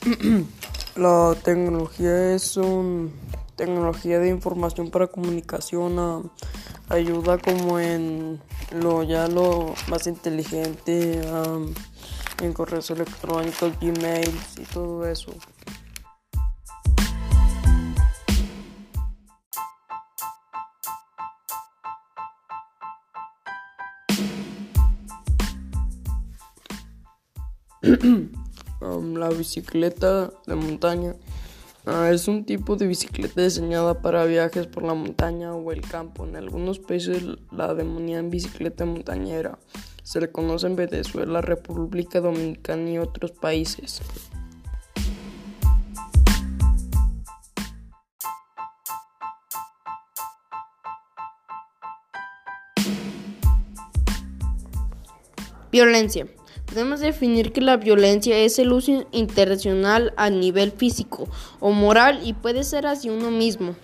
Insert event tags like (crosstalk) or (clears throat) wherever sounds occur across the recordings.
(clears throat) La tecnología es una tecnología de información para comunicación, ayuda como en lo ya lo más inteligente, en correos electrónicos, Gmails y todo eso. (clears throat) la bicicleta de montaña ah, es un tipo de bicicleta diseñada para viajes por la montaña o el campo. En algunos países la demonían bicicleta montañera. Se le conoce en Venezuela, República Dominicana y otros países. Violencia. Podemos definir que la violencia es el uso intencional a nivel físico o moral y puede ser hacia uno mismo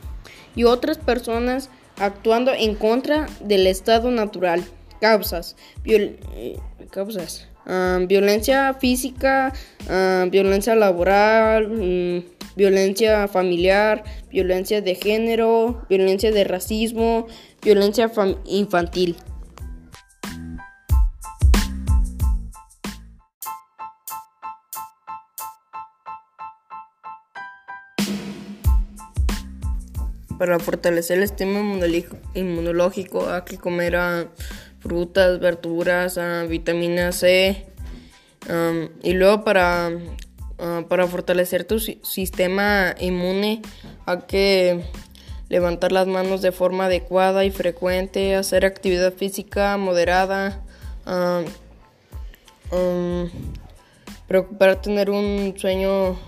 y otras personas actuando en contra del estado natural. Causas. Eh, causas. Ah, violencia física, ah, violencia laboral, mm, violencia familiar, violencia de género, violencia de racismo, violencia infantil. Para fortalecer el sistema inmunológico hay que comer ah, frutas, verduras, ah, vitamina C. y luego para, ah, para fortalecer tu sistema inmune hay que levantar las manos de forma adecuada y frecuente, hacer actividad física moderada, preocupar tener un sueño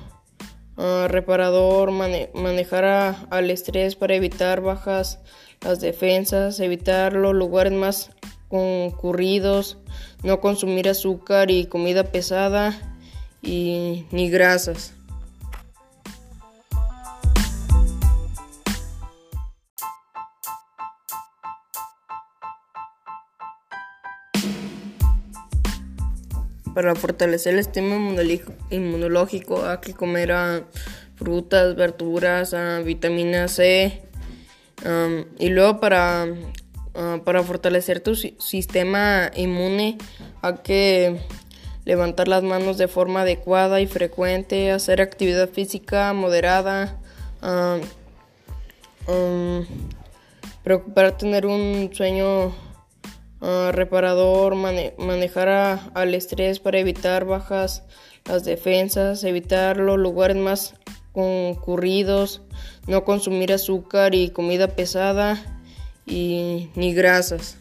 Reparador, manejar al estrés para evitar bajas las defensas, evitar los lugares más concurridos, no consumir azúcar y comida pesada y ni grasas. Para fortalecer el sistema inmunológico hay que comer ah, frutas, verduras, ah, vitamina C. y luego para, ah, para fortalecer tu sistema inmune hay que levantar las manos de forma adecuada y frecuente, hacer actividad física moderada, preocupar tener un sueño Ah, reparador, manejar al estrés para evitar bajas las defensas, evitar los lugares más concurridos, no consumir azúcar y comida pesada y ni grasas.